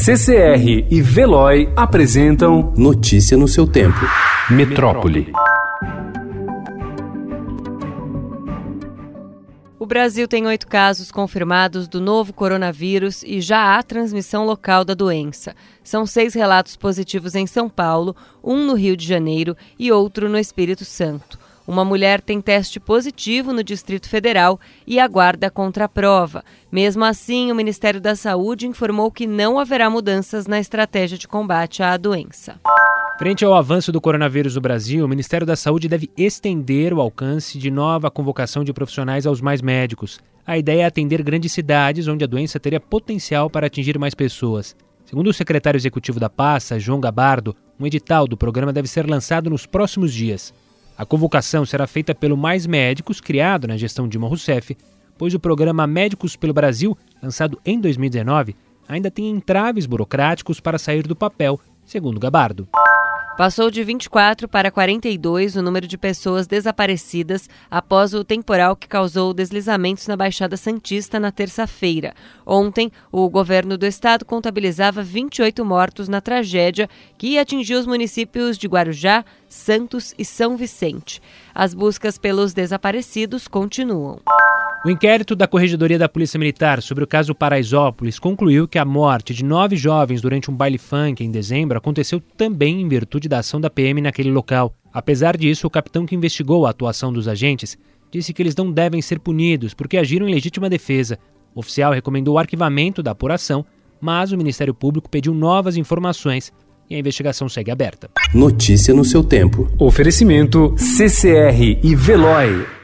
CCR e Veloy apresentam Notícia no seu tempo. Metrópole. O Brasil tem oito casos confirmados do novo coronavírus e já há transmissão local da doença. São seis relatos positivos em São Paulo, um no Rio de Janeiro e outro no Espírito Santo. Uma mulher tem teste positivo no Distrito Federal e aguarda contraprova. Mesmo assim, o Ministério da Saúde informou que não haverá mudanças na estratégia de combate à doença. Frente ao avanço do coronavírus no Brasil, o Ministério da Saúde deve estender o alcance de nova convocação de profissionais aos mais médicos. A ideia é atender grandes cidades onde a doença teria potencial para atingir mais pessoas. Segundo o secretário executivo da pasta, João Gabardo, um edital do programa deve ser lançado nos próximos dias. A convocação será feita pelo Mais Médicos, criado na gestão Dilma Rousseff, pois o programa Médicos pelo Brasil, lançado em 2019, ainda tem entraves burocráticos para sair do papel, segundo Gabardo. Passou de 24 para 42 o número de pessoas desaparecidas após o temporal que causou deslizamentos na Baixada Santista na terça-feira. Ontem, o governo do estado contabilizava 28 mortos na tragédia que atingiu os municípios de Guarujá, Santos e São Vicente. As buscas pelos desaparecidos continuam. O inquérito da Corregedoria da Polícia Militar sobre o caso Paraisópolis concluiu que a morte de nove jovens durante um baile funk em dezembro aconteceu também em virtude da ação da PM naquele local. Apesar disso, o capitão que investigou a atuação dos agentes disse que eles não devem ser punidos porque agiram em legítima defesa. O oficial recomendou o arquivamento da apuração, mas o Ministério Público pediu novas informações e a investigação segue aberta. Notícia no seu tempo. Oferecimento CCR e Veloy.